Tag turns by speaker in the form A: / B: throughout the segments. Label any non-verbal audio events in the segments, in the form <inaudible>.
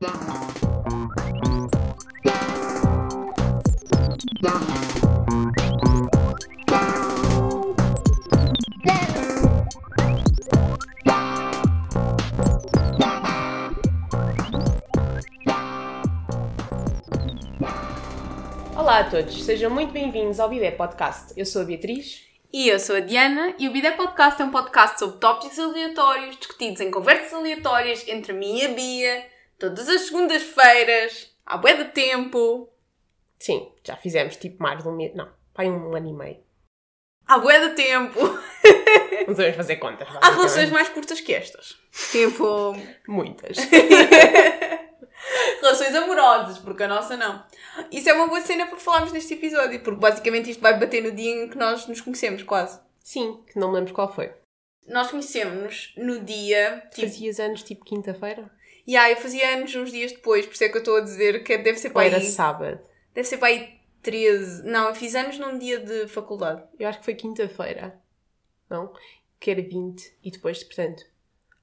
A: Olá a todos, sejam muito bem-vindos ao Bidé Podcast. Eu sou a Beatriz.
B: E eu sou a Diana e o Bidé Podcast é um podcast sobre tópicos aleatórios discutidos em conversas aleatórias entre mim e a Bia, todas as segundas-feiras, há bué de tempo.
A: Sim, já fizemos tipo mais de um mês, não, vai um ano e meio.
B: Há bué de tempo. <laughs>
A: Não sabemos fazer contas.
B: Há relações mais curtas que estas. Tipo,
A: Muitas. <laughs>
B: relações amorosas, porque a nossa não. Isso é uma boa cena para falarmos neste episódio, porque basicamente isto vai bater no dia em que nós nos conhecemos, quase.
A: Sim, que não me lembro qual foi.
B: Nós conhecemos-nos no dia. Tipo,
A: Fazias anos tipo quinta-feira?
B: E aí eu fazia anos uns dias depois, por isso é que eu estou a dizer que deve ser
A: Ou
B: para
A: era
B: aí.
A: sábado?
B: Deve ser para aí 13. Não, eu fiz anos num dia de faculdade.
A: Eu acho que foi quinta-feira. Não? Que era 20 e depois, portanto,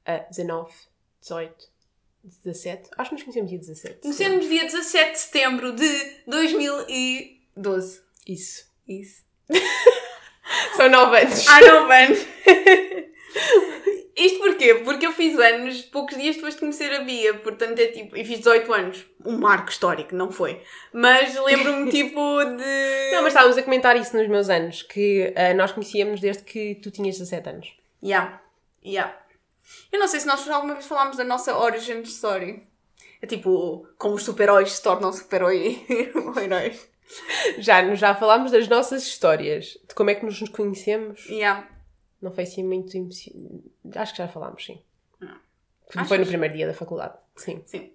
A: a 19, 18, 17. Acho que nos conhecemos dia 17.
B: Conhecemos dia 17 de setembro de 2012.
A: Isso.
B: Isso. <laughs>
A: São 9 anos.
B: Há 9 anos. <laughs> Isto porquê? Porque eu fiz anos poucos dias depois de conhecer a Bia, portanto é tipo. E fiz 18 anos. Um marco histórico, não foi? Mas lembro-me <laughs> tipo de.
A: Não, mas estávamos a comentar isso nos meus anos, que ah, nós conhecíamos desde que tu tinhas 17 anos.
B: Yeah. Yeah. Eu não sei se nós alguma vez falámos da nossa origin story. É tipo, como os super-heróis se tornam super-heróis. <laughs>
A: Já, já falámos das nossas histórias, de como é que nos conhecemos.
B: Yeah.
A: Não foi assim muito. Acho que já falámos, sim.
B: Não.
A: Foi
B: Achas?
A: no primeiro dia da faculdade. Sim.
B: Sim.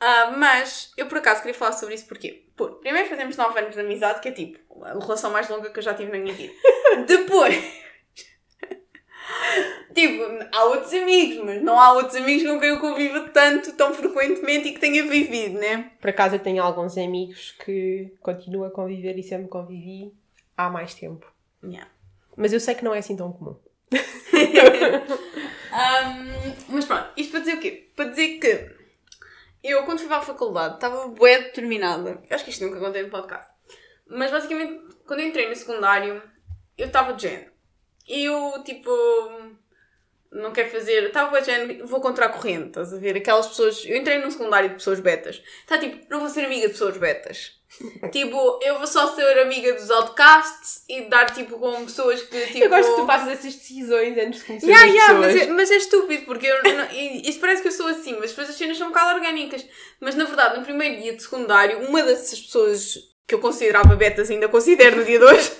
B: Ah, mas eu por acaso queria falar sobre isso porque, pô, primeiro fazemos 9 anos de amizade, que é tipo a relação mais longa que eu já tive na minha vida. <laughs> Depois, <laughs> tipo, há outros amigos, mas não há outros amigos com quem eu conviva tanto, tão frequentemente e que tenha vivido, né?
A: Por acaso eu tenho alguns amigos que continuo a conviver e sempre convivi há mais tempo.
B: Yeah.
A: Mas eu sei que não é assim tão comum. <laughs>
B: Ahm, mas pronto, isto para dizer o quê? Para dizer que eu, quando fui para a faculdade, estava bué determinada. Acho que isto nunca contei no podcast. Mas basicamente, quando eu entrei no secundário, eu estava de género. Eu, tipo, não quero fazer. Estava bué de género, vou contra a corrente, estás a ver? Aquelas pessoas. Eu entrei num secundário de pessoas betas. Está tipo, não vou ser amiga de pessoas betas. <laughs> tipo, eu vou só ser amiga dos outcasts e dar tipo com pessoas que tipo.
A: Eu gosto que tu faças essas decisões antes de conhecer
B: Yeah,
A: as
B: yeah,
A: pessoas.
B: mas, é, mas é estúpido, porque eu, não- isso parece que eu sou assim, mas depois as cenas são um bocado orgânicas. Mas na verdade, no primeiro dia de secundário, uma dessas pessoas que eu considerava betas, ainda considero no dia de hoje,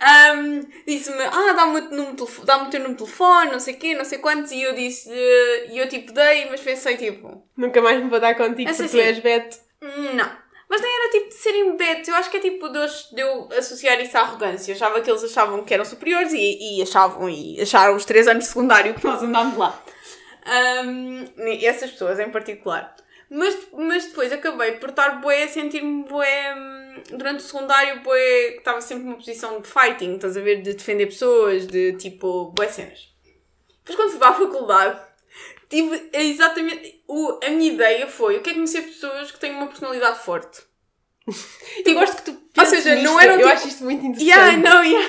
B: ahm, <laughs> disse-me: Ah, dá-me o, dá-me o teu número de telefone, não sei o quê, não sei quantos, e eu disse: E eu tipo dei, mas pensei tipo:
A: Nunca mais me vou dar contigo
B: Essa
A: porque tu
B: sim.
A: és Beto.
B: "Hum, Não. Mas nem era tipo de serem betos, eu acho que é tipo de eu, associar isso à arrogância. Eu achava que eles achavam que eram superiores e, e achavam, e acharam os três anos de secundário que nós andámos lá. E essas pessoas em particular. Mas, mas depois acabei por estar bué a sentir-me bué hum, durante o secundário que estava sempre numa posição de fighting, estás a ver? De defender pessoas, de tipo bué cenas. Depois quando fui para a faculdade tive exatamente o, a minha ideia foi eu quero conhecer pessoas que têm uma personalidade forte.
A: Eu gosto que tu
B: Ou seja,
A: nisto.
B: não eram
A: Eu
B: tipo-
A: acho isto muito interessante.
B: Yeah, não, <laughs> yeah.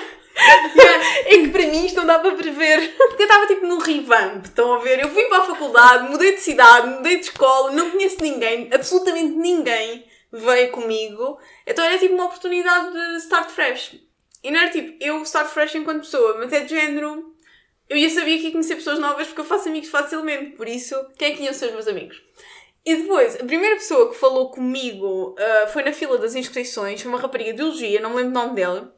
B: yeah. <laughs>
A: É que para mim isto não dá para prever.
B: Porque eu estava tipo num revamp, estão a ver? Eu fui para a faculdade, mudei de cidade, mudei de escola, não conheço ninguém, absolutamente ninguém veio comigo. Então era tipo uma oportunidade de start fresh. E não era tipo eu start fresh enquanto pessoa, mas é de género. Eu ia saber que ia conhecer pessoas novas porque eu faço amigos facilmente, por isso, quem é que iam ser os meus amigos? E depois, a primeira pessoa que falou comigo ah, foi na fila das inscrições, foi uma rapariga de biologia, não me lembro o nome dela.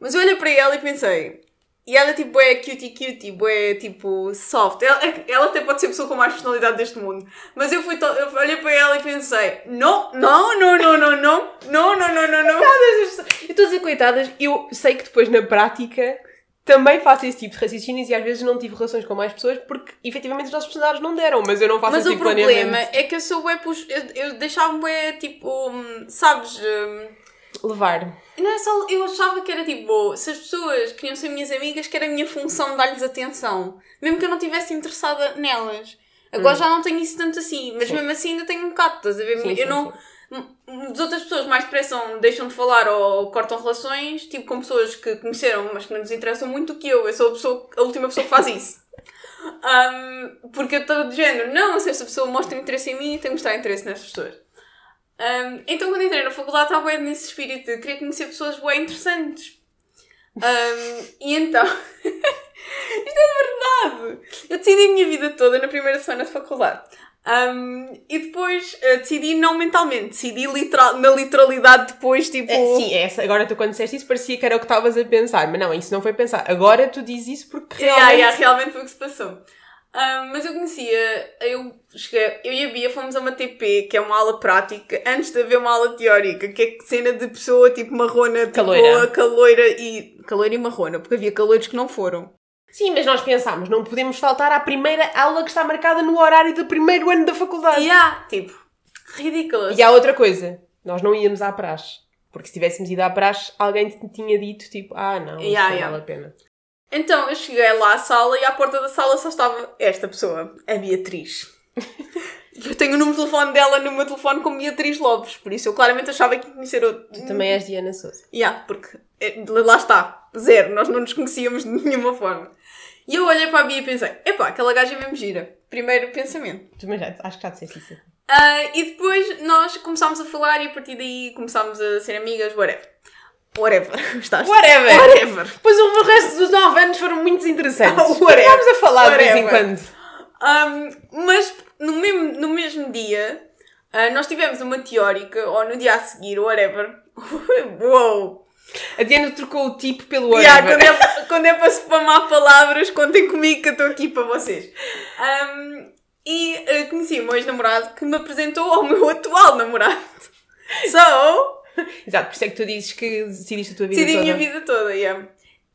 B: Mas eu olhei para ela e pensei. E ela tipo é cutie cutie, é tipo soft. Ela, ela até pode ser a pessoa com mais personalidade deste mundo. Mas eu fui eu olhei para ela e pensei, não, não, não, não, não, não, não, não, não, não, não.
A: Eu estou a dizer coitadas, eu sei que depois na prática também faço esse tipo de raciocínios e às vezes não tive relações com mais pessoas porque efetivamente os nossos personagens não deram, mas eu não faço
B: Mas
A: esse
B: o
A: tipo de
B: problema
A: planeamento.
B: é que eu sou pux... Eu, eu deixava-me bué, tipo, hum, sabes... hum,
A: Levar.
B: Não é só, eu achava que era tipo, se as pessoas queriam ser minhas amigas, que era a minha função dar-lhes atenção. Mesmo que eu não estivesse interessada nelas. Agora já não tenho isso tanto assim, mas
A: Sim.
B: mesmo assim ainda tenho um bocado, estás a ver?
A: Sim,
B: eu
A: sim,
B: não. m- As outras pessoas mais depressa deixam de falar ou cortam relações, tipo com pessoas que conheceram, mas que não nos interessam muito que eu. Eu sou a, pessoa, a última pessoa que faz isso. Um, porque eu estou de género, não, se esta pessoa mostra interesse em mim, tenho que mostrar interesse nestas pessoas. Um, então, quando entrei na faculdade, estava bem nesse espírito de querer conhecer pessoas bem interessantes. Um, e então, <laughs> isto é verdade! Eu decidi a minha vida toda na primeira semana de faculdade. Um, e depois eh, decidi não mentalmente, decidi literal, na literalidade depois, tipo.
A: É, sim, essa, agora tu quando disseste isso parecia que era o que estavas a pensar, mas não, isso não foi pensar. Agora tu dizes isso porque
B: Yeah,
A: realmente...
B: yeah, realmente foi o que se passou. Ah, mas eu conhecia, eu cheguei, eu e a Bia fomos a uma TP, que é uma aula prática, antes de haver uma aula teórica, que é cena de pessoa tipo marrona, tipo
A: Caloira.
B: caloira e. caloira e marrona, porque havia caloiros que não foram.
A: Sim, mas nós pensámos, não podemos faltar à primeira aula que está marcada no horário do primeiro ano da faculdade.
B: E há, tipo, ridículas.
A: E há outra coisa, nós não íamos à praxe. Porque se tivéssemos ido à praxe, alguém te tinha dito, tipo, ah, não, isso
B: Yeah,
A: não
B: yeah.
A: vale a pena.
B: Então eu cheguei lá à sala e à porta da sala só estava esta pessoa, a Beatriz. <laughs> eu tenho o número de telefone dela no meu telefone como Beatriz Lopes, por isso eu claramente achava que ia conhecer outro.
A: Tu também és Diana Souza.
B: Yeah, porque eh, lá está, zero, nós não nos conhecíamos de nenhuma forma. E eu olhei para a Bia e pensei, epá, aquela gaja é mesmo gira. Primeiro pensamento.
A: Também já, acho que já disseste isso.
B: Ah, e depois nós começámos a falar e a partir daí começámos a ser amigas, whatever. Whatever. <laughs> Estás?
A: Whatever.
B: Whatever.
A: Pois o resto dos nove anos foram muito interessantes. <laughs>
B: Whatever.
A: Vamos a falar de vez em
B: Whatever.
A: quando.
B: Um, mas no mesmo, no mesmo dia, ah, nós tivemos uma teórica, ou no dia a seguir, whatever. <laughs> Uou!
A: A Diana trocou o tipo pelo
B: Yeah,
A: whatever.
B: quando, é, <laughs> quando é para spamar palavras, contem comigo que eu estou aqui para vocês. Um, e ah, conheci o meu ex-namorado que me apresentou ao meu <laughs> atual namorado. So,
A: Exato, por isso é que tu dizes que decidiste a tua vida
B: decidi a
A: toda.
B: minha vida toda, yeah.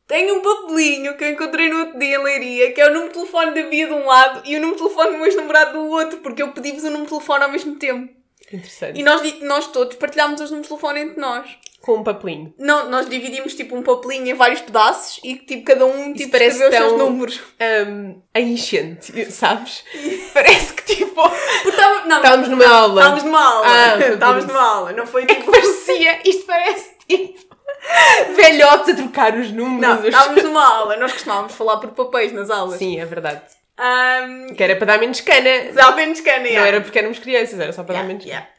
B: Tenho um papelinho que eu encontrei no outro dia em Leiria, que é o número de telefone da Bia de um lado e o número de telefone do meu ex-namorado do outro, porque eu pedi-vos o número de telefone ao mesmo tempo.
A: Interessante.
B: E nós, nós todos partilhámos os números de telefone entre nós.
A: Com um papelinho.
B: Não, nós dividimos tipo um papelinho em vários pedaços e tipo cada um tipo,
A: parece
B: escreveu os seus
A: tão-
B: números.
A: Um, a enchente, sabes? <laughs> Parece que tipo.
B: Não,
A: Estávamos numa aula.
B: Estávamos numa aula.
A: Ah, <laughs>
B: Estávamos numa aula. Não foi
A: É que
B: tipo.
A: parecia. Isto parece tipo. Velhotes a trocar os números.
B: Não, estávamos numa aula. Nós costumávamos falar por papéis nas aulas.
A: Sim, é verdade.
B: Um,
A: Que era para dar menos cana.
B: dá menos cana,
A: Não
B: yeah.
A: era porque éramos crianças, era só para dar
B: Yeah,
A: menos cana.
B: yeah.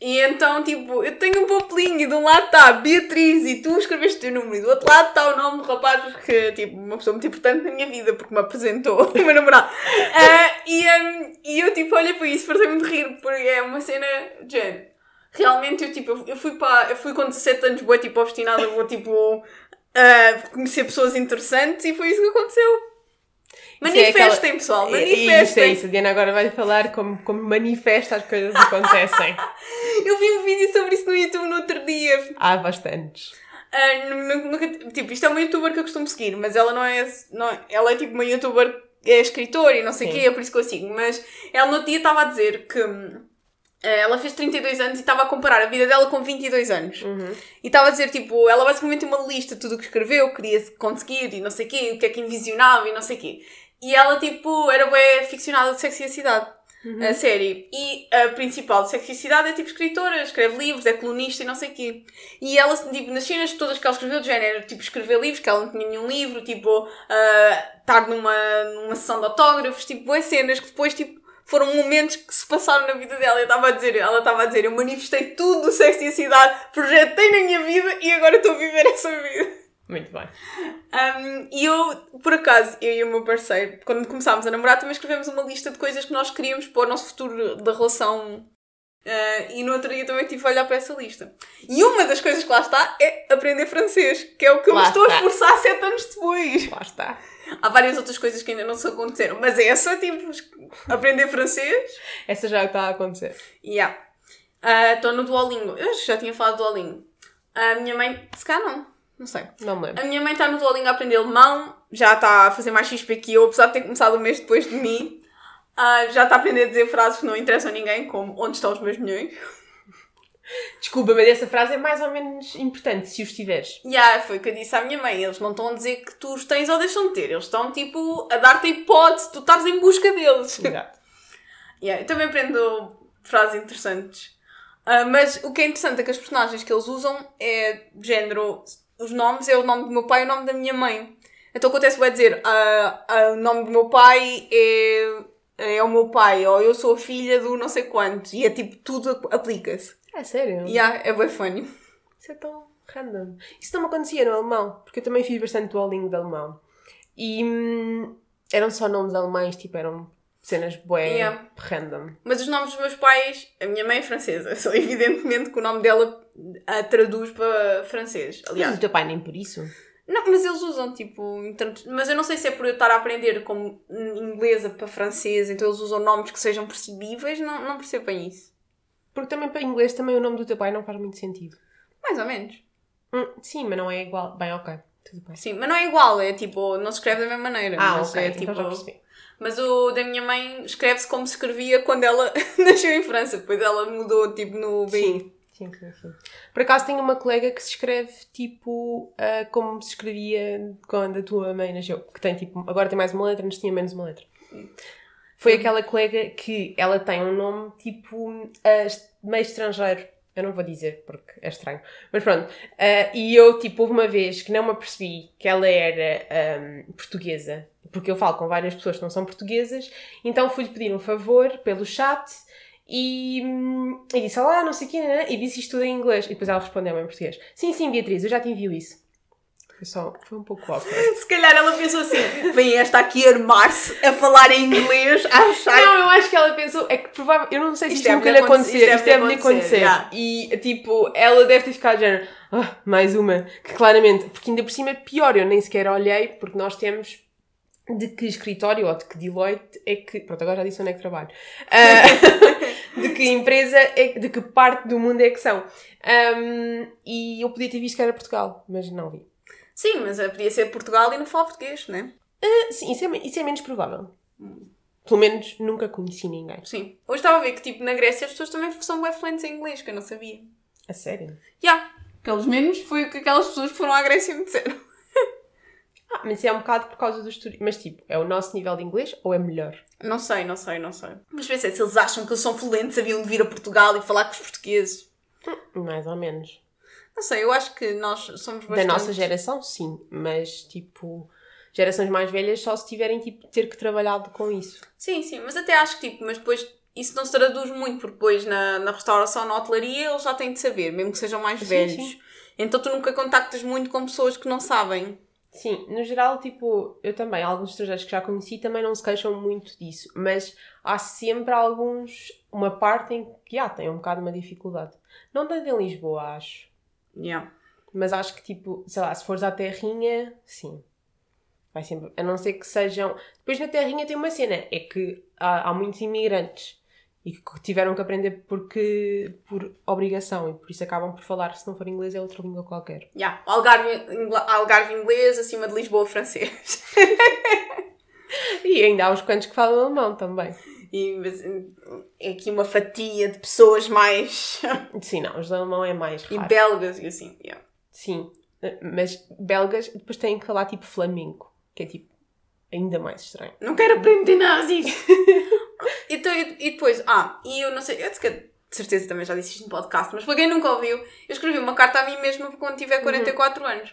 B: E então, tipo, eu tenho um papelinho e de um lado está Beatriz e tu escreveste o teu número e do outro lado está o nome do rapaz que, tipo, uma pessoa muito importante na minha vida porque me apresentou, <laughs> o meu namorado. Ah, e, um, e eu, tipo, olhei para isso, fartei-me de rir porque é uma cena género. Realmente, eu, tipo, eu- fui para, eu fui com 17 anos, boa, tipo, obstinada, vou, tipo, ah, conhecer pessoas interessantes e foi isso que aconteceu.
A: Isso é aquela-
B: Manifestem, pessoal,
A: É- é Isso, é
B: manifestem.
A: isso. A Diana agora vai falar como, como manifesta as coisas que acontecem. <laughs>
B: Eu vi um vídeo sobre isso no YouTube no outro dia.
A: Há bastantes.
B: Ah, nu- nunca, tipo, isto é uma youtuber que eu costumo seguir, mas ela não é. Não, é- ela é tipo uma youtuber, é escritora e não sei o quê, é por isso que eu sigo. Mas ela no outro dia estava a dizer que hum, ela fez 32 anos e estava a comparar a vida dela com 22 anos.
A: Uhum.
B: E estava a dizer, tipo, ela basicamente tem uma lista de tudo o que escreveu, queria conseguir e não sei o quê, o que é que envisionava e não sei o quê. E ela, tipo, era bem ficcionada de sexo e a cidade. A série. E a principal de sexo e cidade é tipo escritora, escreve livros, é colunista e não sei o quê. E ela, tipo, nas cenas todas que ela escreveu, de género, tipo, escrever livros, que ela não tinha nenhum livro, tipo, ah, estar numa, numa sessão de autógrafos, tipo, boas cenas que depois, tipo, foram momentos que se passaram na vida dela. Eu estava a dizer, ela estava a dizer, eu manifestei tudo do sexo e a cidade, projetei na minha vida e agora estou a viver essa vida.
A: Muito bem.
B: Um, e eu, por acaso, eu e o meu parceiro, quando começámos a namorar, também escrevemos uma lista de coisas que nós queríamos para o nosso futuro da relação. Uh, e no outro dia também tive a olhar para essa lista. E uma das coisas que lá está é aprender francês, que é o que eu
A: Lá
B: me estou a
A: está.
B: esforçar sete anos depois.
A: Lá está.
B: Há várias outras coisas que ainda não se aconteceram, mas essa, tipo, aprender francês.
A: Essa já está a acontecer.
B: Yeah. Ah, Estou no Duolingo. Eu já tinha falado do Duolingo. A minha mãe, se calhar não, não sei.
A: Não me lembro.
B: A minha mãe está no Duolingo a aprender alemão, já está a fazer mais XP que eu, apesar de ter começado um mês depois de mim. Ah, já está a aprender a dizer frases que não interessam a ninguém, como onde estão os meus milhões.
A: Desculpa, mas essa frase é mais ou menos importante, se os tiveres.
B: E ah, foi o que eu disse à minha mãe. Eles não estão a dizer que tu os tens ou deixam de ter. Eles estão, tipo, a dar-te a hipótese tu estares em busca deles. <laughs>
A: Exato.
B: Yeah, eu também aprendo frases interessantes. Ah, mas o que é interessante é que as personagens que eles usam é género. Os nomes é o nome do meu pai e o nome da minha mãe. Então acontece, vai dizer, ah, ah, o nome do meu pai é, é o meu pai, ou eu sou a filha do não sei quantos. E é tipo, tudo aplica-se.
A: É sério?
B: Yeah, é bem funny.
A: Isso é tão random. Isso não me acontecia no alemão, porque eu também fiz bastante duolingo de alemão. E hum, eram só nomes alemães, tipo, eram cenas bué
B: Yeah.
A: random.
B: Mas os nomes dos meus pais, a minha mãe é francesa, <laughs> só evidentemente que o nome dela a traduz para francês.
A: Mas
B: Aliás,
A: o teu pai nem por isso.
B: não, mas eles usam tipo. Mas eu não sei se é por eu estar a aprender como inglesa para francês, então eles usam nomes que sejam percebíveis, não, não percebo bem isso.
A: Porque também para inglês também o nome do teu pai não faz muito sentido.
B: Mais ou menos.
A: Hum, sim, mas não é igual. Bem, ok. Tudo bem.
B: Sim, mas não é igual, é tipo, não se escreve da mesma maneira.
A: Ah,
B: mas
A: ok.
B: é
A: então
B: tipo.
A: percebi.
B: Mas o da minha mãe escreve-se como se escrevia quando ela <laughs> nasceu em França, depois ela mudou tipo no BI.
A: Sim. Sim, sim, sim. Por acaso tenho uma colega que se escreve tipo ah, como se escrevia quando a tua mãe nasceu. Que tem tipo, agora tem mais uma letra, antes tinha menos uma letra. Foi aquela colega que ela tem um nome tipo est- meio estrangeiro. Eu não vou dizer porque é estranho. Mas pronto. Ah, e eu, tipo, houve uma vez que não me apercebi que ela era ahm, portuguesa. Porque eu falo com várias pessoas que não são portuguesas. Então fui-lhe pedir um favor pelo chat e, hum, e disse: Olá, não sei o quê, né? e disse isto tudo em inglês. E depois ela respondeu em português: Sim, sim, Beatriz, eu já te envio isso. Foi só, foi um pouco awkward. <laughs>
B: Se calhar ela pensou assim: vem esta aqui armar-se a falar em inglês, a achar.
A: Não, eu acho que ela pensou, é que provavelmente, eu não sei se
B: Isto
A: isto, nunca lhe
B: deve-lhe acontecer, isto
A: isto deve-lhe acontecer.
B: acontecer,
A: E tipo, ela deve ter ficado de género, ah, mais uma, que claramente, porque ainda por cima é pior, eu nem sequer olhei, porque nós temos de que escritório ou de que Deloitte é que. Pronto, agora já disse onde é que trabalho. Ah, <laughs> de que empresa, é, de que parte do mundo é que são. Ahm, e eu podia ter visto que era Portugal, mas não vi.
B: Sim, mas podia ser Portugal e não fala português, né?
A: Ah, sim, isso é, isso é menos provável. Pelo menos nunca conheci ninguém.
B: Sim. Hoje estava a ver que, tipo, na Grécia as pessoas também são bem fluentes em inglês, que eu não sabia.
A: A sério?
B: Já. Pelos menos foi o que aquelas pessoas que foram à Grécia me disseram. <laughs>
A: Ah, mas é um bocado por causa dos turistas. Mas tipo, é o nosso nível de inglês ou é melhor?
B: Não sei, não sei, não sei. Mas pensei, se eles acham que eles são fluentes, haviam de vir a Portugal e falar com os portugueses.
A: Mais ou menos.
B: Não sei, eu acho que nós somos bastante...
A: Da nossa geração, sim. Mas tipo, gerações mais velhas só se tiverem tipo, ter que trabalhado com isso.
B: Sim, sim, mas até acho que tipo, mas depois isso não se traduz muito, porque depois na, na restauração, na hotelaria, eles já têm de saber, mesmo que sejam mais
A: Sim,
B: velhos.
A: sim.
B: Então tu nunca contactas muito com pessoas que não sabem.
A: Sim, no geral, tipo, eu também, alguns estrangeiros que já conheci também não se queixam muito disso. Mas há sempre alguns, uma parte em que, ah, tem um bocado uma dificuldade. Não tanto em Lisboa, acho.
B: Yeah.
A: Mas acho que, tipo, sei lá, se fores à Terrinha, sim. Vai sempre. A não ser que sejam. Depois na Terrinha tem uma cena, é que há, há muitos imigrantes e que tiveram que aprender porque, por obrigação e por isso acabam por falar, se não for inglês, é outra língua qualquer.
B: Yeah. Algarve, ingla- Algarve inglês acima de Lisboa francês. <laughs>
A: E ainda há uns quantos que falam alemão também.
B: E é aqui uma fatia de pessoas mais. <laughs>
A: Sim, não, os alemão é mais
B: e
A: raro.
B: belgas e assim. Yeah.
A: Sim, mas belgas depois têm que falar tipo flamengo, que é tipo ainda mais estranho.
B: Não quero aprender nada disso. <laughs> então, e, e depois, ah, e eu não sei, eu de certeza também já disse isto no podcast, mas para quem nunca ouviu, eu escrevi uma carta a mim mesma quando tiver 44 anos.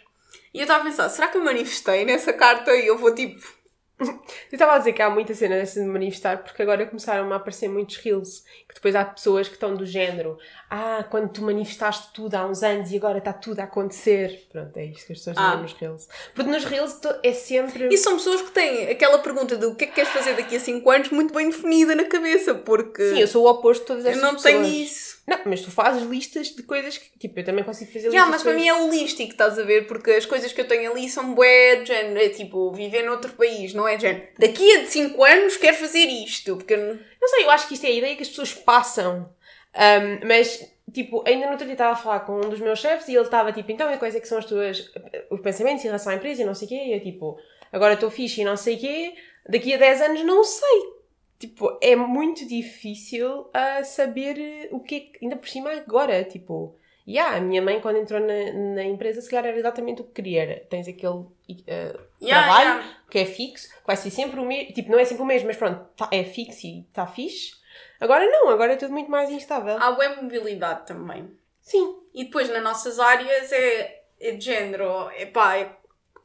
B: E eu estava a pensar, será que eu manifestei nessa carta e eu vou tipo.
A: Eu estava a dizer que há muita cena dessa de manifestar porque agora começaram a aparecer muitos reels que depois há pessoas que estão do género ah, quando tu manifestaste tudo há uns anos e agora está tudo a acontecer. Pronto, é isto que as pessoas
B: Ah.
A: dizem nos reels. Porque nos reels é sempre...
B: E são pessoas que têm aquela pergunta do que é que queres fazer daqui a 5 anos muito bem definida na cabeça, porque
A: Sim, eu sou o oposto de todas
B: eu
A: estas
B: não
A: pessoas.
B: tenho isso.
A: Não, mas tu fazes listas de coisas que, tipo, eu também consigo fazer
B: Já,
A: listas
B: mas para mim é holístico, estás a ver? Porque as coisas que eu tenho ali são bué género, é tipo, viver noutro país, não é género. Daqui a 5 anos quero fazer isto, porque
A: não- sei, eu acho que isto é a ideia que as pessoas passam. Ahm, mas, tipo, ainda no outro dia estava a falar com um dos meus chefes e ele estava tipo, então, e quais é que são as tuas os pensamentos em relação à empresa e não sei o quê? E eu, tipo, agora estou fixe e não sei o quê, daqui a 10 anos não sei. Tipo, é muito difícil a saber eh, o que é que, ainda por cima agora, tipo... Yeah, a minha mãe, quando entrou na, na empresa, se calhar era exatamente o que queria. Era, tens aquele eh,
B: Yeah,
A: trabalho
B: yeah.
A: que é fixo, que vai ser sempre o mesmo. Tipo, não é sempre o mesmo, mas pronto, tá- é fixo e está fixe. Agora não, agora é tudo muito mais instável.
B: Há web mobilidade também.
A: Sim.
B: E depois nas nossas áreas é, é de género, epá, é,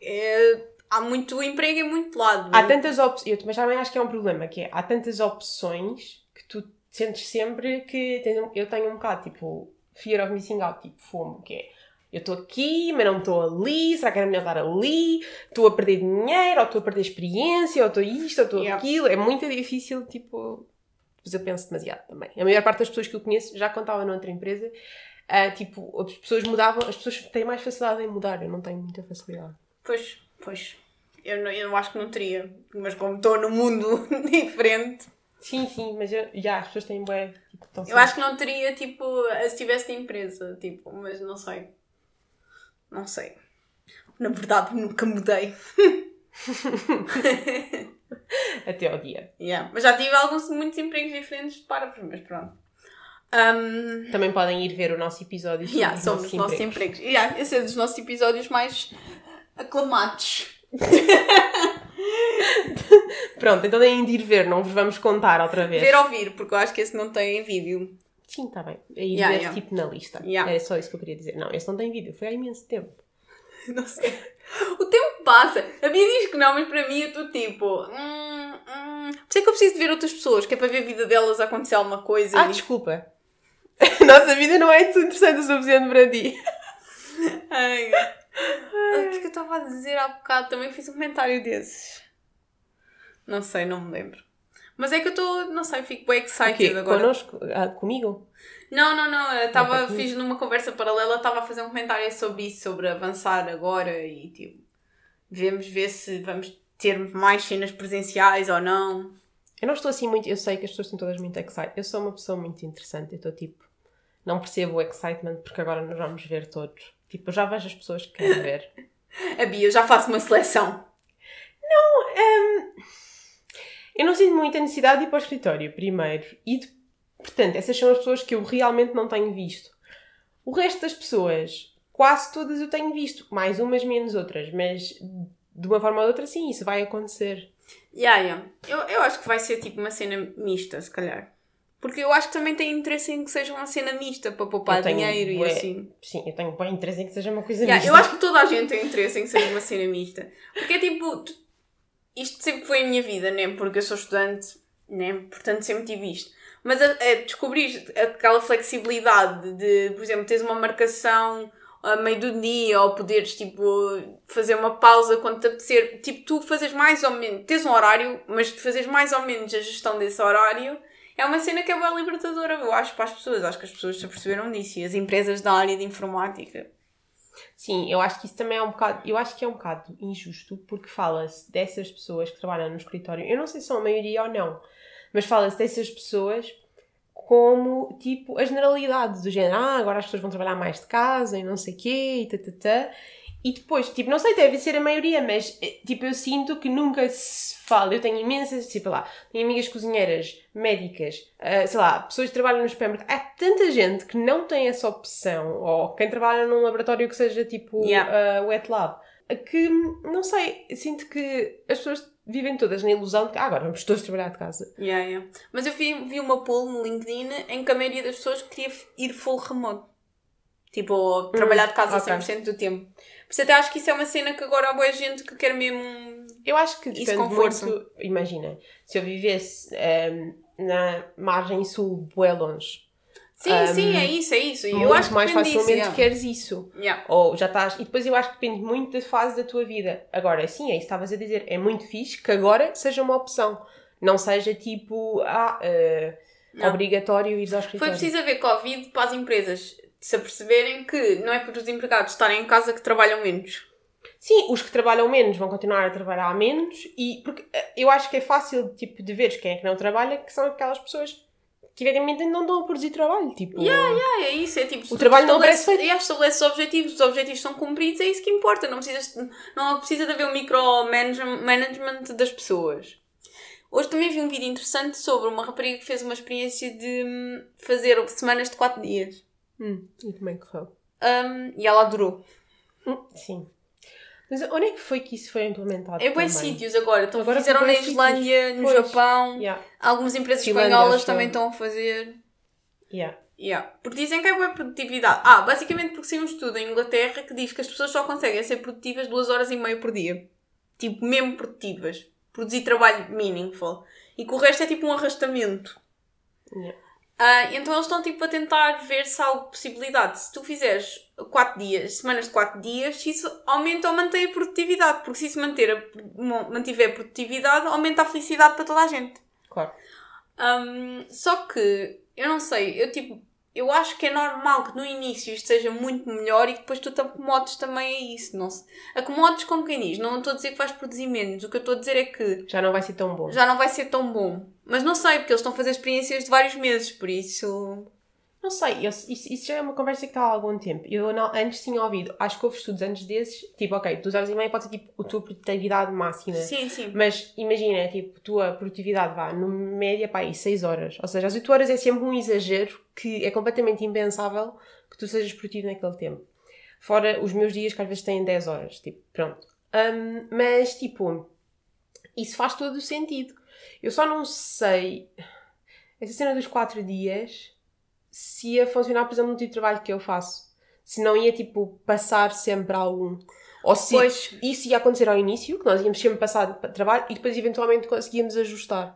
B: é, há muito emprego em muito lado.
A: Há tantas opções, eu também acho que é um problema, que é, há tantas opções que tu sentes sempre que tens eu tenho um bocado, tipo, fear of missing out, tipo, fomo, que é, eu estou aqui, mas não estou ali, será que era melhor estar ali? Estou a perder dinheiro, ou estou a perder experiência, ou estou isto, ou estou
B: Yeah.
A: aquilo, é muito difícil, tipo, depois eu penso demasiado também. A maior parte das pessoas que eu conheço, já contava noutra empresa, ah, tipo, as pessoas mudavam, as pessoas têm mais facilidade em mudar, eu não tenho muita facilidade.
B: Pois, pois. Eu, não, eu acho que não teria. Mas como estou num mundo <laughs> diferente,
A: Sim, sim, mas eu, já, as pessoas têm bué, tipo,
B: eu acho que não teria, tipo, se tivesse de empresa, tipo, mas não sei. Não sei. Na verdade, nunca mudei. <laughs>
A: até ao dia.
B: Yeah. Mas já tive alguns, muitos empregos diferentes de páramos, mas pronto. Um,
A: Também podem ir ver o nosso episódio sobre
B: yeah,
A: os
B: são
A: nossos
B: os nossos
A: empregos.
B: empregos. Yeah, esse é dos nossos episódios mais aclamados. <laughs>
A: Pronto, então têm de ir ver, não vos vamos contar outra vez.
B: Ver ou ouvir, porque eu acho que esse não tem vídeo.
A: Sim, está bem. Aí
B: Yeah,
A: ver
B: yeah.
A: tipo na lista.
B: Yeah.
A: Era só isso que eu queria dizer. Não, esse não tem vídeo, foi há imenso tempo. <laughs>
B: Não sei. O tempo passa. A Bia diz que não, mas para mim eu estou tipo. Hum, hum. Por isso é que eu preciso de ver outras pessoas, que é para ver a vida delas acontecer alguma coisa.
A: Ah,
B: e-
A: desculpa. <laughs> A nossa vida não é interessante o suficiente para ti.
B: Ai. O que é que eu estava a dizer há bocado? Também fiz um comentário desses. Não sei, não me lembro. Mas é que eu estou, não sei, fico bem excited
A: Aqui,
B: agora.
A: connosco, ah, comigo?
B: Não, não, não. Eu estava,
A: Ok.
B: fiz numa conversa paralela, estava a fazer um comentário sobre isso, sobre avançar agora e tipo, vemos ver se vamos ter mais cenas presenciais ou não.
A: Eu não estou assim muito. Eu sei que as pessoas estão todas muito excited. Eu sou uma pessoa muito interessante. Eu estou tipo. Não percebo o excitement porque agora nos vamos ver todos. Tipo, eu já vejo as pessoas que quero ver.
B: A Bia, eu já faço uma seleção.
A: Eu não sinto muita necessidade de ir para o escritório, primeiro. E, de- portanto, essas são as pessoas que eu realmente não tenho visto. O resto das pessoas, quase todas eu tenho visto. Mais umas, menos outras. Mas, de uma forma ou de outra, sim, isso vai acontecer.
B: Yeah, yeah. Eu, eu acho que vai ser tipo uma cena mista, se calhar. Porque eu acho que também tem interesse em que seja uma cena mista para poupar dinheiro
A: bué-
B: e assim.
A: Sim, eu tenho bem interesse em que seja uma coisa
B: Yeah,
A: mista.
B: eu acho que toda a gente tem interesse em que seja uma cena mista. Porque é tipo, tu- isto sempre foi a minha vida, né? Porque eu sou estudante, né? Portanto sempre tive isto. Mas a, a descobrir aquela flexibilidade de, por exemplo, teres uma marcação a meio do dia ou poderes, tipo, fazer uma pausa quando te apetecer. Tipo, tu fazes mais ou menos, tens um horário, mas tu fazes mais ou menos a gestão desse horário. É uma cena que é bem libertadora, eu acho, para as pessoas. Acho que as pessoas se aperceberam disso. E as empresas da área de informática.
A: Sim, eu acho que isso também é um bocado. Eu acho que é um bocado injusto porque fala-se dessas pessoas que trabalham no escritório. Eu não sei se são a maioria ou não, mas fala-se dessas pessoas como tipo a generalidade do género. Ah, agora as pessoas vão trabalhar mais de casa e não sei quê e tatatá. E depois, tipo, não sei, deve ser a maioria, mas eh, tipo, eu sinto que nunca se fala. Eu tenho imensas, tipo lá, tenho amigas cozinheiras, médicas, ah, sei lá, pessoas que trabalham no supermercado. Há tanta gente que não tem essa opção, ou quem trabalha num laboratório que seja tipo
B: Yeah.
A: ah, wet lab, que não sei, sinto que as pessoas vivem todas na ilusão de que ah, agora vamos todos trabalhar de casa.
B: Yeah, yeah. Mas eu vi, vi uma poll no LinkedIn em que a maioria das pessoas queria ir full remote. Tipo, trabalhar de casa
A: ok.
B: 100% do tempo. Por isso até acho que isso é uma cena que agora há boa gente que quer mesmo...
A: Eu acho que
B: Isso com
A: muito. Imagina, se eu vivesse ahm, na margem sul, bué longe,
B: Sim,
A: Um,
B: sim, é isso, é isso. E eu acho que
A: mais
B: disso,
A: facilmente
B: yeah.
A: queres isso.
B: Yeah.
A: Ou já estás. E depois eu acho que depende muito da fase da tua vida. Agora, sim, é isso que estavas a dizer. É muito fixe que agora seja uma opção. Não seja tipo, ah,
B: Não.
A: obrigatório ir ao
B: Foi
A: escritório.
B: preciso haver Covid para as empresas se aperceberem que não é para os empregados estarem em casa que trabalham menos.
A: Sim, os que trabalham menos vão continuar a trabalhar menos e porque eh, eu acho que é fácil tipo, de ver quem é que não trabalha, que são aquelas pessoas que evidentemente não estão a produzir trabalho. Tipo,
B: Ah, é isso, é tipo...
A: O trabalho não parece feito.
B: Yeah, estabeleces objetivos, os objetivos são cumpridos, é isso que importa. Não, precisas, não precisa de haver um micromanagement das pessoas. Hoje também vi um vídeo interessante sobre uma rapariga que fez uma experiência de hum, fazer semanas de 4 dias.
A: Hum, e como é que foi?
B: Hum, e ela adorou.
A: Hum, sim. Mas onde é que foi que isso foi implementado?
B: É bem
A: também?
B: sítios agora. Então,
A: Agora
B: fizeram na
A: bué sítios.
B: Islândia, no
A: Pois.
B: Japão.
A: Yeah,
B: Algumas empresas
A: Finlândia,
B: espanholas também estão a fazer.
A: yeah.
B: Yeah. Porque dizem que é boa produtividade. Ah, basicamente porque saiu um estudo em Inglaterra que diz que as pessoas só conseguem ser produtivas duas horas e meia por dia. Tipo, mesmo produtivas. Produzir trabalho meaningful. E que o resto é tipo um arrastamento.
A: Yeah.
B: Ah, então eles estão tipo a tentar ver se há alguma possibilidade. Se tu fizeres 4 dias, semanas de 4 dias, se isso aumenta ou mantém a produtividade. Porque se isso manter a, mantiver a produtividade, aumenta a felicidade para toda a gente.
A: Claro.
B: Um, só que, eu não sei, eu tipo, eu acho que é normal que no início isto seja muito melhor e que depois tu te acomodes também a isso. Não se... Acomodes como quem diz, não estou a dizer que vais produzir menos, o que eu estou a dizer é que
A: Já não vai ser tão bom.
B: já não vai ser tão bom. Mas não sei, porque eles estão a fazer experiências de vários meses, por isso.
A: Não sei, eu- isso, isso já é uma conversa que está há algum tempo. Eu não- antes tinha ouvido, acho que houve estudos antes desses, tipo, ok, duas horas e meia pode ser tipo a tua produtividade máxima.
B: Sim, sim.
A: Mas imagina, tipo, tua produtividade vá no média para aí 6 horas. Ou seja, as 8 horas é sempre um exagero que é completamente impensável que tu sejas produtivo naquele tempo. Fora os meus dias que às vezes têm 10 horas. Tipo, pronto. Hum, mas, tipo, isso faz todo o sentido. Eu só não sei. Essa cena dos 4 dias se ia funcionar, por exemplo, no tipo de trabalho que eu faço. Se não ia, tipo, passar sempre algum. Ou se
B: Pois.
A: isso ia acontecer ao início, que nós íamos sempre passar para trabalho e depois eventualmente conseguíamos ajustar.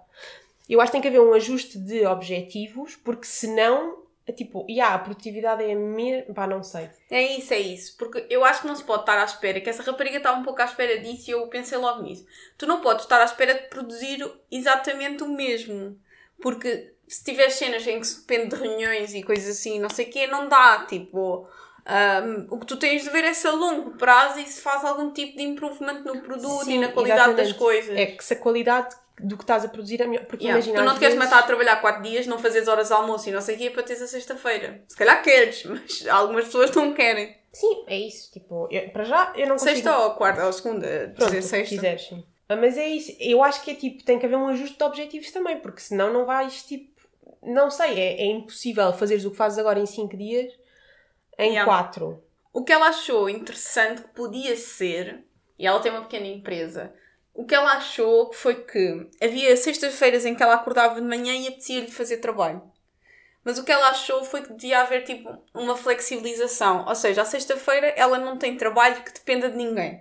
A: Eu acho que tem que haver um ajuste de objetivos, porque senão, é tipo, yeah, a produtividade é a mesma. Pá, não sei.
B: É isso, é isso. Porque eu acho que não se pode estar à espera, que essa rapariga está um pouco à espera disso e eu pensei logo nisso. Tu não podes estar à espera de produzir exatamente o mesmo. Porque se tiveres cenas em que se depende de reuniões e coisas assim, não sei o quê, não dá. Tipo, ahm, o que tu tens de ver é se a longo prazo e se faz algum tipo de improvement no produto e
A: Sim,
B: na qualidade das
A: exatamente.
B: coisas.
A: É que se a qualidade do que estás a produzir é melhor. Porque
B: Yeah.
A: imagina.
B: Tu não te queres
A: vezes-
B: matar a trabalhar 4 dias, não fazes horas de almoço e não sei o quê para teres a sexta-feira. Se calhar queres, <laughs> mas algumas pessoas não querem.
A: Sim, é isso. Tipo, eu- para já eu não consigo.
B: Sexta ou quarta ou segunda,
A: Pronto,
B: dizer sexta.
A: quiseres, sim. Ah, Mas é isso. Eu acho que é tipo, tem que haver um ajuste de objetivos também, porque senão não vais tipo. Não sei, é, é impossível fazeres o que fazes agora em 5 dias em
B: Yeah.
A: 4.
B: O que ela achou interessante que podia ser, e ela tem uma pequena empresa, o que ela achou foi que havia sextas-feiras em que ela acordava de manhã e apetecia-lhe fazer trabalho. Mas o que ela achou foi que devia haver tipo uma flexibilização. Ou seja, à sexta-feira ela não tem trabalho que dependa de ninguém.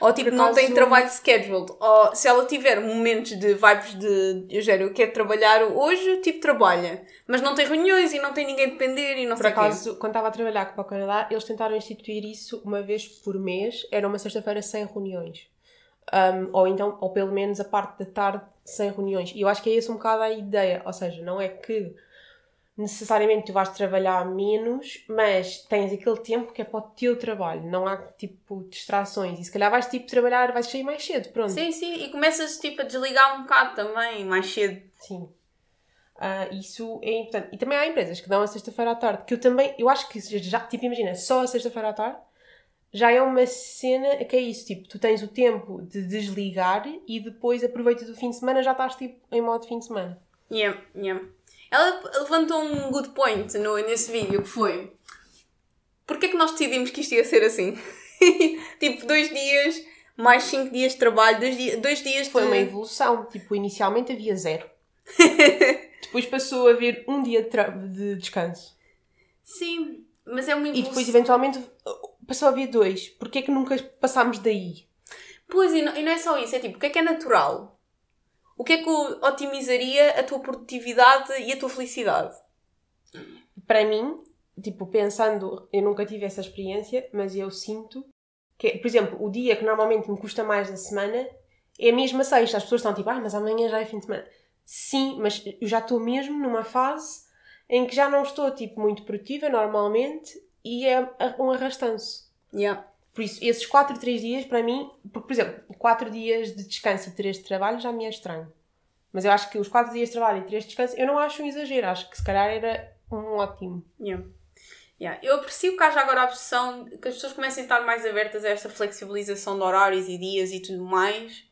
B: Ou tipo, não tem
A: acaso-
B: trabalho scheduled. Ou se ela tiver momentos de vibes de eu género, eu quero trabalhar hoje, tipo, trabalha. Mas não tem reuniões e não tem ninguém a depender e não
A: Por
B: sei o quê.
A: acaso, quando estava a trabalhar para o Canadá, eles tentaram instituir isso uma vez por mês, era uma sexta-feira sem reuniões. Um, ou então, ou pelo menos a parte da tarde sem reuniões. E eu acho que é essa um bocado a ideia. Ou seja, não é que necessariamente tu vais trabalhar menos, mas tens aquele tempo que é para o teu trabalho. Não há tipo distrações. E se calhar vais tipo trabalhar, vais sair mais cedo. Pronto.
B: Sim, sim, e começas tipo a desligar um bocado também, mais cedo.
A: Sim. Ah, isso é importante. E também há empresas que dão a sexta-feira à tarde, que eu também, eu acho que já, tipo, imagina, só a sexta-feira à tarde já é uma cena que é isso, tipo, tu tens o tempo de desligar e depois aproveitas o fim de semana, já estás tipo em modo fim de semana.
B: Yeah, yeah. Ela levantou um good point no, nesse vídeo que foi Porquê é que nós decidimos que isto ia ser assim? <laughs> tipo, dois dias, mais cinco dias de trabalho, dois, dia, dois dias
A: Foi
B: de...
A: uma evolução, tipo, inicialmente havia zero. <laughs> depois passou a haver um dia de, de descanso.
B: Sim, mas é muito
A: E depois, eventualmente, passou a haver dois. Porquê é que nunca passámos daí?
B: Pois, e não, e não é só isso, é tipo, o que é que é natural? O que é que otimizaria a tua produtividade e a tua felicidade?
A: para mim, tipo, pensando, eu nunca tive essa experiência, mas eu sinto que, por exemplo, o dia que normalmente me custa mais da semana é mesmo a sexta. As pessoas estão tipo, ah, mas amanhã já é fim de semana. Sim, mas eu já estou mesmo numa fase em que já não estou, tipo, muito produtiva normalmente e é um arrastanço.
B: Yeah.
A: Por isso, esses 4, 3 dias, para mim, por, por exemplo, 4 dias de descanso e 3 de trabalho já me é estranho. Mas eu acho que os 4 dias de trabalho e 3 de descanso, eu não acho um exagero. Acho que se calhar era um ótimo.
B: Yeah. Yeah. Eu aprecio que haja agora a opção que as pessoas comecem a estar mais abertas a esta flexibilização de horários e dias e tudo mais.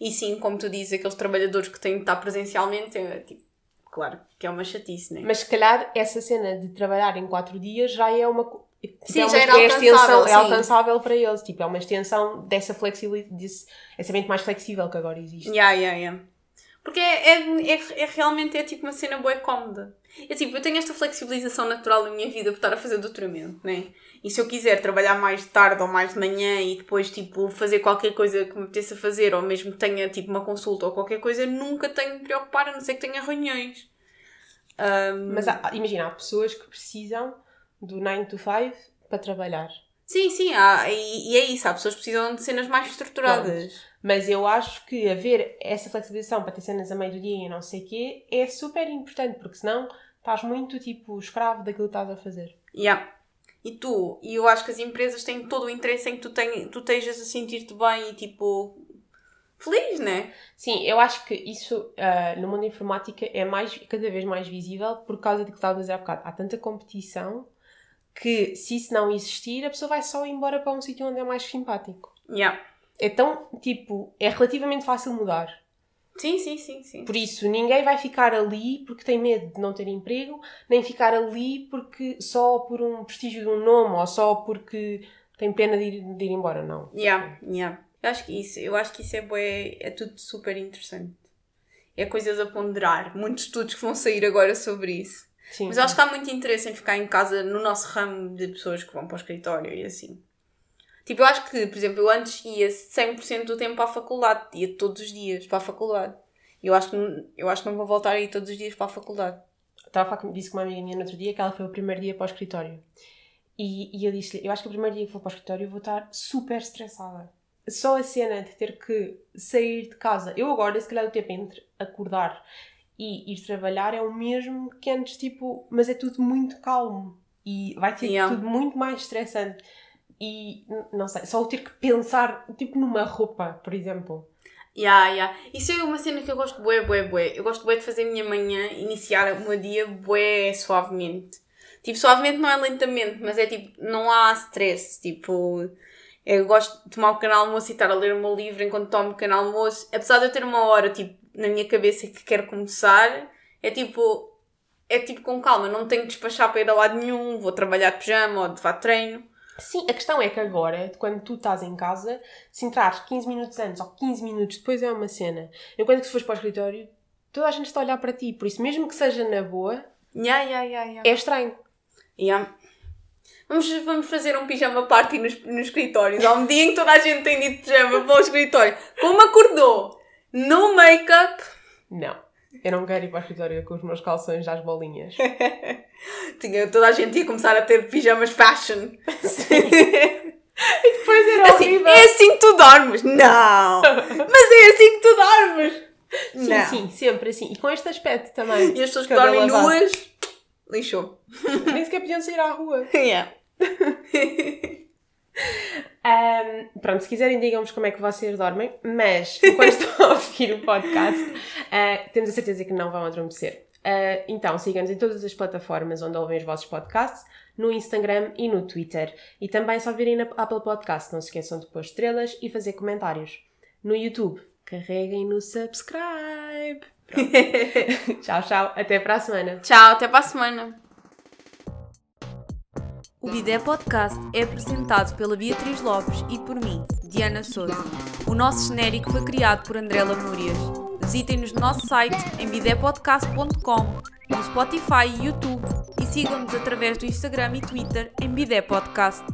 B: E sim, como tu dizes, aqueles trabalhadores que têm de estar presencialmente, é tipo, claro que é uma chatice, né?
A: Mas se calhar essa cena de trabalhar em 4 dias já é uma. Tipo,
B: Sim,
A: é
B: já era
A: é
B: alcançável,
A: é alcançável para eles. Tipo, é uma extensão dessa flexibilidade, desse, essa mente mais flexível que agora existe.
B: Yeah, yeah, yeah. Porque é, é, é, é realmente é tipo uma cena boa cómoda. É tipo, eu tenho esta flexibilização natural na minha vida por estar a fazer doutoramento, né? E se eu quiser trabalhar mais de tarde ou mais de manhã e depois, tipo, fazer qualquer coisa que me apeteça fazer, ou mesmo que tenha, tipo, uma consulta ou qualquer coisa, nunca tenho de me preocupar, a não ser que tenha reuniões. Ahm,
A: Mas há- imagina, há pessoas que precisam do 9 to 5 para trabalhar.
B: Sim, sim, há, e, e é isso. Há pessoas que precisam de cenas mais estruturadas.
A: Mas eu acho que haver essa flexibilização para ter cenas a meio do dia e não sei o quê é super importante, porque senão estás muito tipo escravo daquilo que estás a fazer.
B: Yeah. E tu, e eu acho que as empresas têm todo o interesse em que tu, tenha, tu estejas a sentir-te bem e tipo feliz, né?
A: Sim, eu acho que isso ah, no mundo da informática é mais, cada vez mais visível por causa do que estava a dizer há bocado. Há tanta competição que se isso não existir, a pessoa vai só embora para um sítio onde é mais simpático.
B: Yeah.
A: Então, tipo, é relativamente fácil mudar.
B: Sim, sim, sim, sim.
A: Por isso, ninguém vai ficar ali porque tem medo de não ter emprego, nem ficar ali porque só por um prestígio de um nome ou só porque tem pena de ir, de ir embora, não.
B: Yeah, yeah. Eu acho que isso, eu acho que isso é bué, é tudo super interessante. É coisas a ponderar. Muitos estudos que vão sair agora sobre isso.
A: Sim,
B: Mas acho que há muito interesse em ficar em casa no nosso ramo de pessoas que vão para o escritório e assim. Tipo, eu acho que, por exemplo, eu antes ia 100% do tempo para a faculdade. Ia todos os dias para a faculdade. E eu acho que, eu acho que não vou voltar a ir todos os dias para a faculdade.
A: Estava a falar disse com uma amiga minha no outro dia que ela foi o primeiro dia para o escritório. E, e eu disse-lhe, eu acho que o primeiro dia que vou para o escritório eu vou estar super estressada. Só a cena de ter que sair de casa. Eu agora, se calhar, o tempo entre acordar e ir trabalhar é o mesmo que antes, tipo, mas é tudo muito calmo. E vai ser
B: Yeah.
A: tudo muito mais estressante. E, não sei, só o ter que pensar, tipo, numa roupa, por exemplo.
B: Yeah, yeah. Isso é uma cena que eu gosto bué, bué, bué. Eu gosto bué de fazer a minha manhã, iniciar o meu dia bué suavemente. Tipo, suavemente não é lentamente, mas é tipo, não há stress. Tipo, eu gosto de tomar um pequeno almoço e estar a ler o meu livro enquanto tomo um pequeno almoço. Apesar de eu ter uma hora, tipo, na minha cabeça que quero começar, é tipo, é tipo com calma. Não tenho que despachar para ir a lado nenhum, vou trabalhar de pijama ou de fato treino.
A: Sim, a questão é que agora, quando tu estás em casa, se entrares 15 minutos antes ou 15 minutos depois é uma cena. Enquanto que se fores para o escritório, toda a gente está a olhar para ti. Por isso, mesmo que seja na boa,
B: Yeah, yeah, yeah,
A: é estranho.
B: Vamos, vamos fazer um pijama party nos, nos escritórios. Há um dia em que toda a gente tem de pijama para o escritório. Como acordou? No make-up.
A: Não. Eu não quero ir para o escritório com os meus calções às bolinhas. <laughs>
B: Tinha, toda a gente ia começar a ter pijamas fashion. <laughs>
A: Depois era
B: Assim,
A: horrível.
B: é assim que tu dormes? Não! <laughs> Mas é assim que tu dormes!
A: Sim,
B: Não.
A: sim, sempre assim. E com este aspecto também.
B: E as pessoas que dormem
A: lavado.
B: nuas, lixou.
A: Nem sequer podiam sair à rua.
B: Yeah.
A: Ahm, pronto, se quiserem, digam-nos como é que vocês dormem, mas <laughs> enquanto estão a ouvir o podcast, ah, temos a certeza que não vão adormecer. Ah, então, sigam-nos em todas as plataformas onde ouvem os vossos podcasts, no Instagram e no Twitter. E também só virem na Apple Podcast, não se esqueçam de pôr estrelas e fazer comentários. No YouTube, carreguem no subscribe. <laughs> Tchau, tchau. Até para a semana.
B: Tchau, até para a semana.
C: O Bidé Podcast é apresentado pela Beatriz Lopes e por mim, Diana Souza. O nosso genérico foi criado por André Lamúrias. Visitem-nos no nosso site em bidépodcast.com, no Spotify e YouTube e sigam-nos através do Instagram e Twitter em Bidé Podcast.